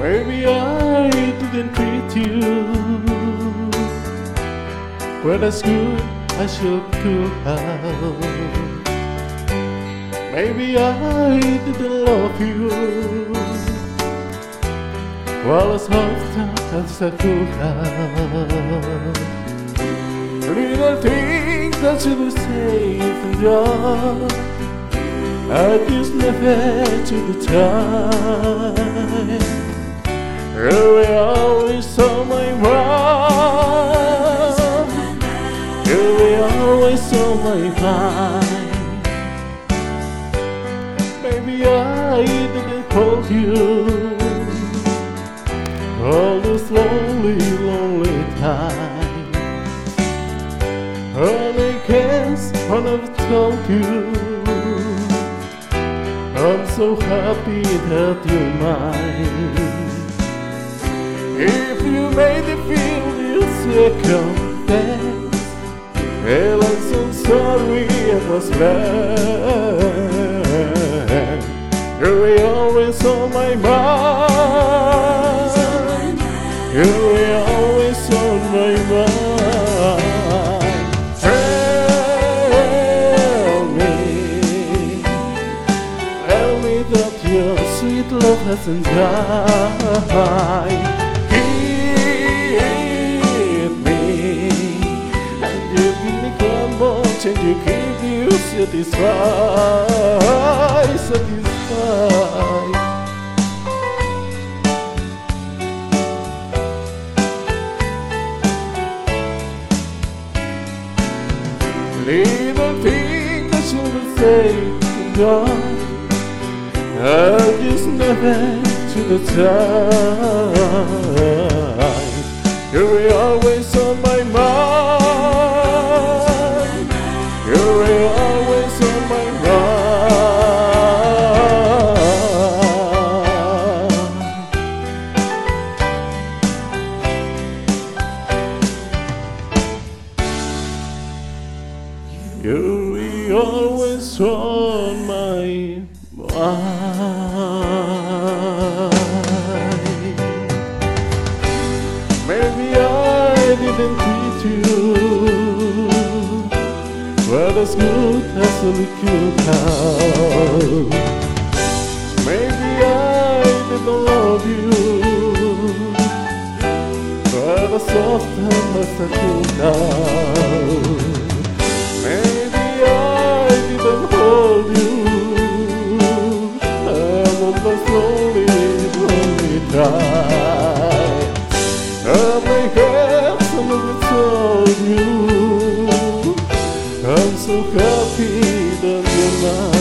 Maybe I didn't treat you quite as good as you could have. Maybe I didn't love you well as often as I could have. Little things that should be safe and done. I just never took the time. Were always on my mind. Were always on my mind. Maybe I didn't hold you all this lonely, lonely time. And I guess I never told you. I'm so happy that you're mine. If you made me feel second best, well, I'm so sorry I was bad. You were always on my mind. You were always on my mind. Tell me, tell me that your sweet love hasn't died. You satisfied, satisfied. Little thing that should have said and done I just never took the time You were always You were always on my mind. Maybe I didn't treat you well as good as we could have. Maybe I didn't love you well as often as I could have. Sou happy that you're.